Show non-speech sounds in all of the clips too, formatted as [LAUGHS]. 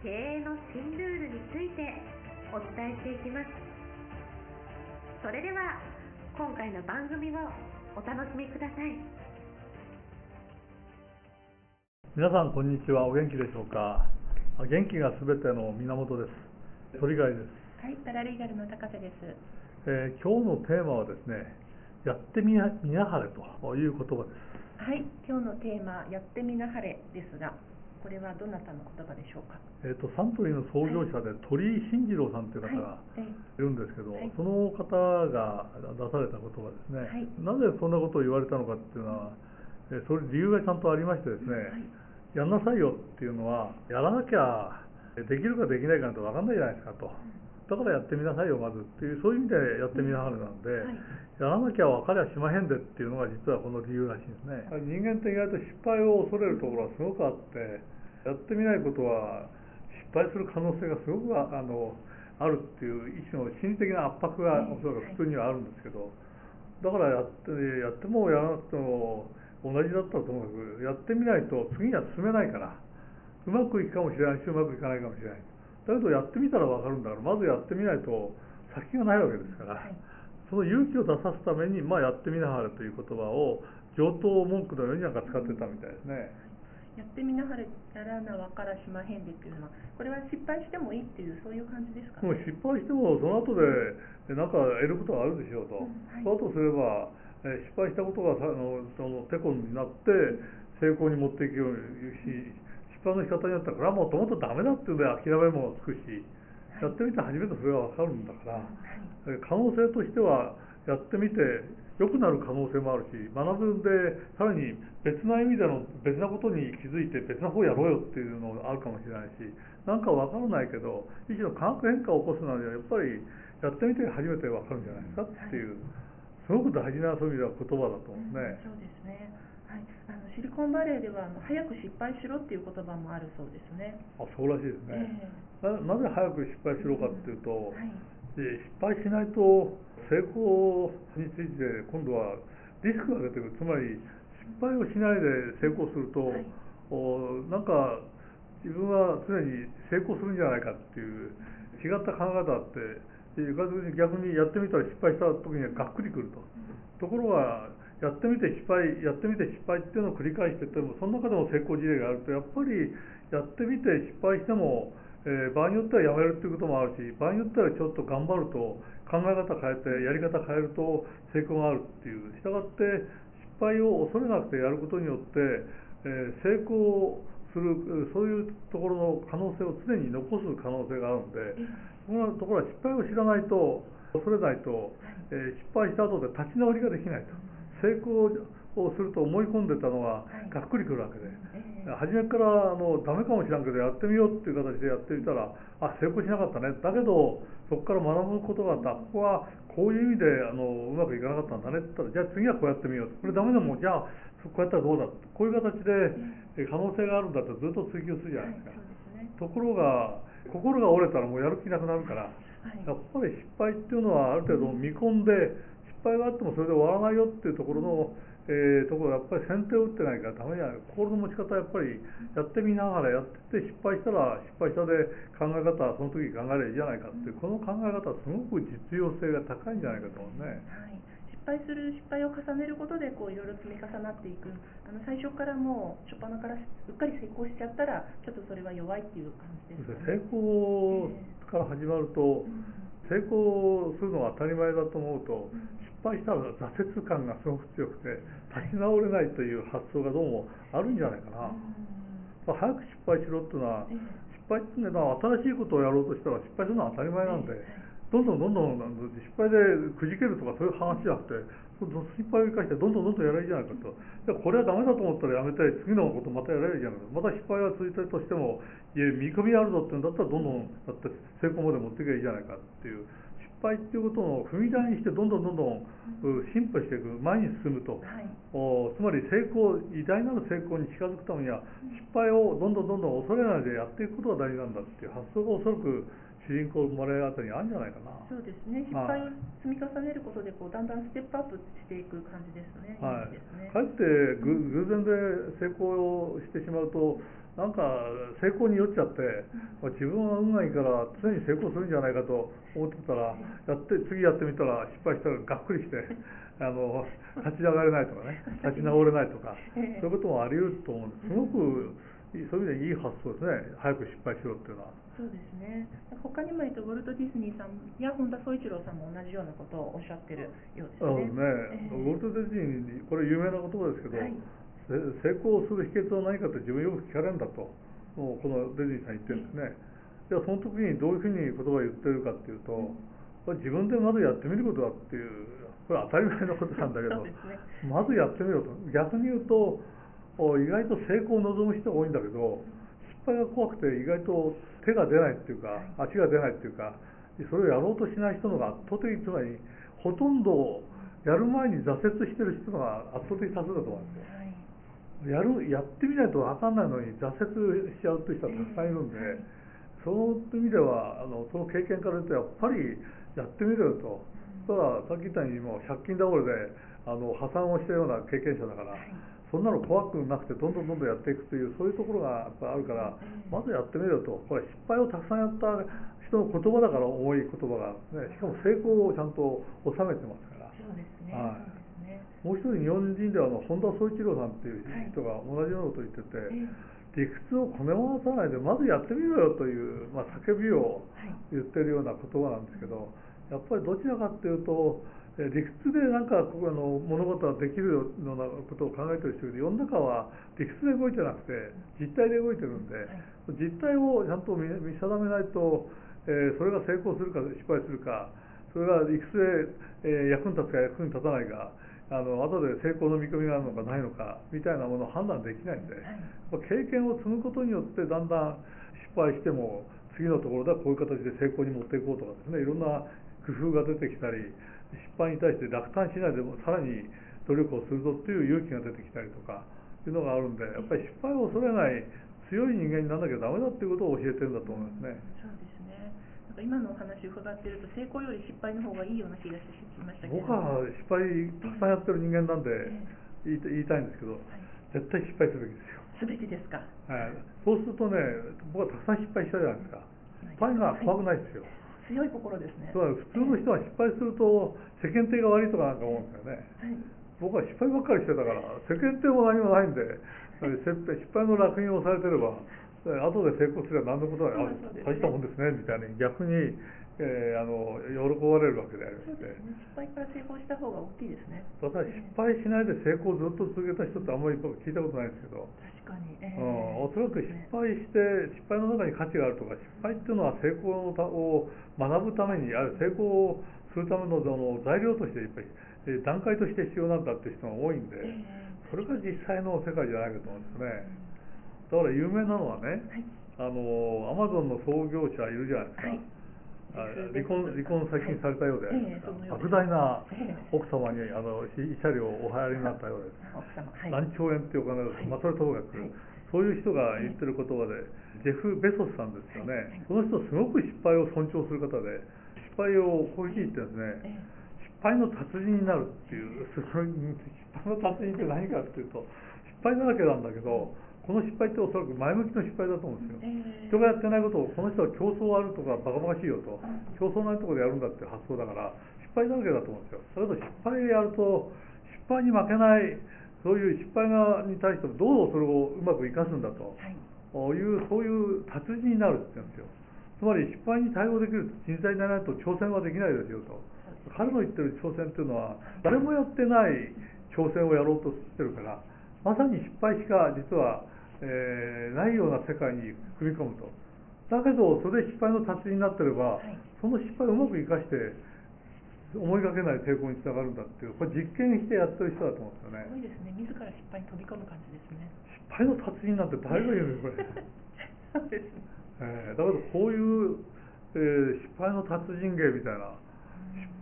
経営の新ルールについてお伝えしていきます。それでは今回の番組をお楽しみください。皆さんこんにちは。お元気でしょうか？元気がすべての源です。鳥貝です。はいパラリーガルの高瀬です、えー、今日のテーマはですねやってみなみなはれという言葉です。はい今日のテーマやってみなはれですがこれはどなたの言葉でしょうか？えっ、ー、とサントリーの創業者で、鳥居慎次郎さんという方がい。るんですけど、はい、その方が出された言葉ですね、はい、なぜそんなことを言われたのかっていうのは、えー、それ理由がちゃんとありましてですね、やんなさいよっていうのはやらなきゃできるかできないかなんて分かんないじゃないですかと。だからやってみなさいよまずっていうそういう意味でやってみなはれなんで、はい、やらなきゃ分かりゃしまへんでっていうのが実はこの理由らしいですね。人間って意外と失敗を恐れるところはすごくあってやってみないことは失敗する可能性がすごくあのあるっていう一種の心理的な圧迫がおそらく普通にはあるんですけどだからやってやってもやらなくても同じだったらともかくやってみないと次には進めないからうまくいくかもしれないしうまくいかないかもしれないだけどやってみたら分かるんだからまずやってみないと先がないわけですから、はい、その勇気を出さすために、まあ、やってみなはれという言葉を上等文句のようになんか使ってたみたいですね。やってみなはれやらなわからしまへんでっていうのはこれは失敗してもいいっていうそういう感じですか、ね、もう失敗してもその後で何か得ることがあるでしょうと、うんはい、そうとすれば失敗したことがあのそのてこになって成功に持っていくようにし失敗の仕方によったらこれはもともとダメだっていうので諦めもつくし、やってみて初めてそれが分かるんだから、可能性としてはやってみて良くなる可能性もあるし学ぶんでさらに別な意味での別なことに気づいて別な方やろうよっていうのがあるかもしれないしなんか分からないけど一種の化学変化を起こすのにはやっぱりやってみて初めて分かるんじゃないですかっていう、すごく大事なそういう意味では言葉だと思うんですね。そうですねシリコンバレーでは早く失敗しろっていう言葉もあるそうですね。あ、そうらしいですね。えー、ななぜ早く失敗しろかっていうと、うんはい、失敗しないと成功について今度はリスクが出てくる。つまり失敗をしないで成功すると、はい、おなんか自分は常に成功するんじゃないかっていう違った考え方あって。逆にやってみたら失敗した時にはがっくりくると、ところがやってみて失敗やってみて失敗っていうのを繰り返しててもその中でも成功事例があるとやっぱりやってみて失敗しても、えー、場合によってはやめるっていうこともあるし場合によってはちょっと頑張ると考え方変えてやり方変えると成功があるっていうしたがって失敗を恐れなくてやることによって、えー、成功するそういうところの可能性を常に残す可能性があるのでそのところは失敗を知らないと恐れないと、えー、失敗した後で立ち直りができないと。成功をすると思い込んでたのががっくりくるわけで、はい、初めからあのダメかもしれんけどやってみようっていう形でやってみたらあ成功しなかったね。だけどそこから学ぶことがあったここはこういう意味であのうまくいかなかったんだね。って言ったらじゃあ次はこうやってみようこれダメでもじゃあこうやったらどうだこういう形で可能性があるんだってずっと追求するじゃないですか、はいすね、ところが心が折れたらもうやる気なくなるから、はい、やっぱり失敗っていうのはある程度見込んで敗があってもそれで終わらないよっていうところの、えー、ところやっぱり先手を打ってないからダメじゃない心の持ち方やっぱりやってみながらやってて失敗したら失敗したで考え方はその時考えればいいじゃないかっていうこの考え方はすごく実用性が高いんじゃないかと思うね。はい。失敗する失敗を重ねることでこういろいろ積み重なっていく。あの最初からもう初っ端からうっかり成功しちゃったらちょっとそれは弱いっていう感じですか、ね、成功から始まると、えー成功するのは当たり前だと思うと、失敗したら挫折感がすごく強くて立ち直れないという発想がどうもあるんじゃないかな、早く失敗しろっていうのは失敗っていうのは新しいことをやろうとしたら失敗するのは当たり前なんで、どんどんどんどん失敗でくじけるとかそういう話じゃなくて失敗を生かしてどんどんどんどんやればいいじゃないかと。じゃあこれはダメだと思ったらやめて次のことまたやればいいじゃないか。また失敗が続いたとしても、いや見込みあるぞって言うんだったらどんどんだって成功まで持っていけばいいじゃないかっていう。失敗っていうことを踏み台にしてどんどんどんどん進歩していく前に進むと、はい。おつまり成功偉大なる成功に近づくためには失敗をどんどんどんどん恐れないでやっていくことが大事なんだっていう発想がおそらく主人公生まれるあたりにあるんじゃないかな。そうですね。失敗を積み重ねることでこうだんだんステップアップしていく感じですね、はい。いいですね、かえってぐ偶然で成功をしてしまうとなんか成功に酔っちゃって、まあ自分は運がいいから常に成功するんじゃないかと思ってたらやって次やってみたら失敗したらがっくりして [LAUGHS] あの立ち上がれないとかね立ち直れないとかええ。そういうこともあり得ると思うんです。すごくそういう意味でいい発想ですね。早く失敗しろっていうのは。そうですね。他にも、えっと、ウォルト・ディズニーさんや本田宗一郎さんも同じようなことをおっしゃってるようですね。ね、ええ。ウォルト・ディズニーにこれ有名な言葉ですけど、はい。せ成功する秘訣は何かって自分よく聞かれるんだと。もうこのディズニーさん言ってるんですね、じゃあその時にどういうふうに言葉を言ってるかっていうと、これ自分でまずやってみることだっていうこれ当たり前のことなんだけどね。まずやってみろと。逆に言うとお意外と成功を望む人が多いんだけど失敗が怖くて意外と手が出ないっていうか足が出ないっていうかそれをやろうとしない人のが圧倒的につまりほとんどやる前に挫折してる人が圧倒的多数だと思うんですよ。はい。やるやってみないと分かんないのに挫折しちゃうという人がたくさんいるんで、その意味ではあのその経験から言うとやっぱりやってみろよと、たださっき言ったようにもう借金倒れであの破産をしたような経験者だから、そんなの怖くなくてどんどんどんどんやっていくというそういうところがやっぱあるから、まずやってみろよとこれ失敗をたくさんやった人の言葉だから重い言葉が、ね、しかも成功をちゃんと収めてますから。そうですね。はい。もう一人日本人ではあの本田宗一郎さんっていう人が同じようなことを言ってて、理屈をこね回さないでまずやってみろよという、まあ、叫びをはい言ってるような言葉なんですけどやっぱりどちらかっていうとえ理屈でなんかここあの物事ができるようなことを考えてる人で世の中は理屈で動いてなくて実体で動いてるんで、実態をちゃんと見見定めないと、えーそれが成功するか失敗するかそれが理屈で、えー役に立つか役に立たないかあの後で成功の見込みがあるのかないのかみたいなものを判断できないんで、経験を積むことによってだんだん失敗しても次のところではこういう形で成功に持っていこうとかですねいろんな工夫が出てきたり失敗に対して落胆しないでもさらに努力をするぞっていう勇気が出てきたりとかいうのがあるんでやっぱり失敗を恐れない強い人間にならなきゃダメだっていうことを教えてるんだと思いますね。そうですね。なんか今のお話を伺っていると成功より失敗の方がいいような気がしてきましたけれど僕は失敗たくさんやってる人間なんでえ言いた言いたいんですけど絶対失敗するべきですよ。すべてですか。はい、そうするとね、僕はたくさん失敗したじゃないですか。失敗が怖くないですよ。強い心ですね。普通の人は失敗すると世間体が悪いとかなんか思うんですよね。はい。僕は失敗ばっかりしてたから、世間体も何もないんで、失敗の楽印をされてれば、後で成功すれば何のことは、あそうですね大したもんですね、みたいに逆に、えーあの喜ばれるわけでありまして。ね。失敗から成功した方が大きいですね。ただ失敗しないで成功をずっと続けた人ってあんまり僕聞いたことないんですけど、確かに。えうん、おそらく失ね敗して失敗の中に価値があるとか失敗っていうのは成功のたを学ぶためにある成功するためのその材料としてやっぱりえー段階として必要なんだっていう人が多いんでえそれが実際の世界じゃないかと思うんですね。だから有名なのはねはい。あのアマゾンの創業者いるじゃないですか、はい。あ離婚離婚最近されたようで、莫大なええ。奥様にあの慰謝料をお払いになったようです。何兆円っていうお金です、はい。まあ、それともかく、はいそういう人が言ってる言葉で、ジェフ・ベソスさんですよね、はい。この人、すごく失敗を尊重する方で、失敗をこういうふうに言ってですね、え失敗の達人になるっていう、その失敗の達人って何かっていうと、失敗だらけなんだけど、この失敗っておそらく前向きの失敗だと思うんですよ。ええ。人がやってないことを、この人は競争あるとか、バカバカしいよと、競争ないところでやるんだっていう発想だから、失敗だらけだと思うんですよ。だけど失敗やると、失敗に負けない、そういう失敗がに対してもどうそれをうまく生かすんだとはい。こういう、そういう達人になるって言うんですよ。つまり失敗に対応できる人材でないと挑戦はできないですよと。彼の言ってる挑戦っていうのは、誰もやってない挑戦をやろうとしてるから、まさに失敗しか実は、えーないような世界に組み込むと。だけど、それで失敗の達人になってれば、はいその失敗をうまく生かして、思いがけない成功につながるんだっていうこれ実験してやってる人だと思うんですよねすごいですね。自ら失敗に飛び込む感じですね。失敗の達人なんて誰が言うのこれ、[LAUGHS] そうですね。えーだからこういう、えー失敗の達人芸みたいな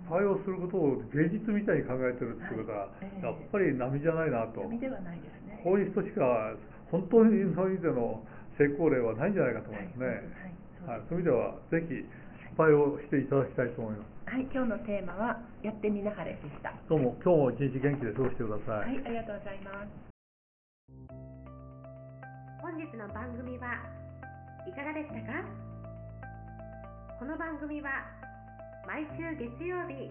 失敗をすることを芸術みたいに考えてるっていうことは、やっぱり波じゃないなと、闇ではないですね。こういう人しか本当にそういう意味での成功例はないんじゃないかと思いますね。はいはい、そういう意味ではぜひ失敗をしていただきたいと思います。はい、今日のテーマはやってみなはれでした。どうも今日も一日元気で過ごしてくださはい、ありがとうございます。本日の番組はいかがでしたか？この番組は毎週月曜日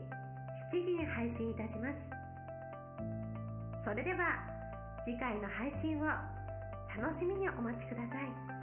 7時に配信いたしますそれでは次回の配信を楽しみにお待ちください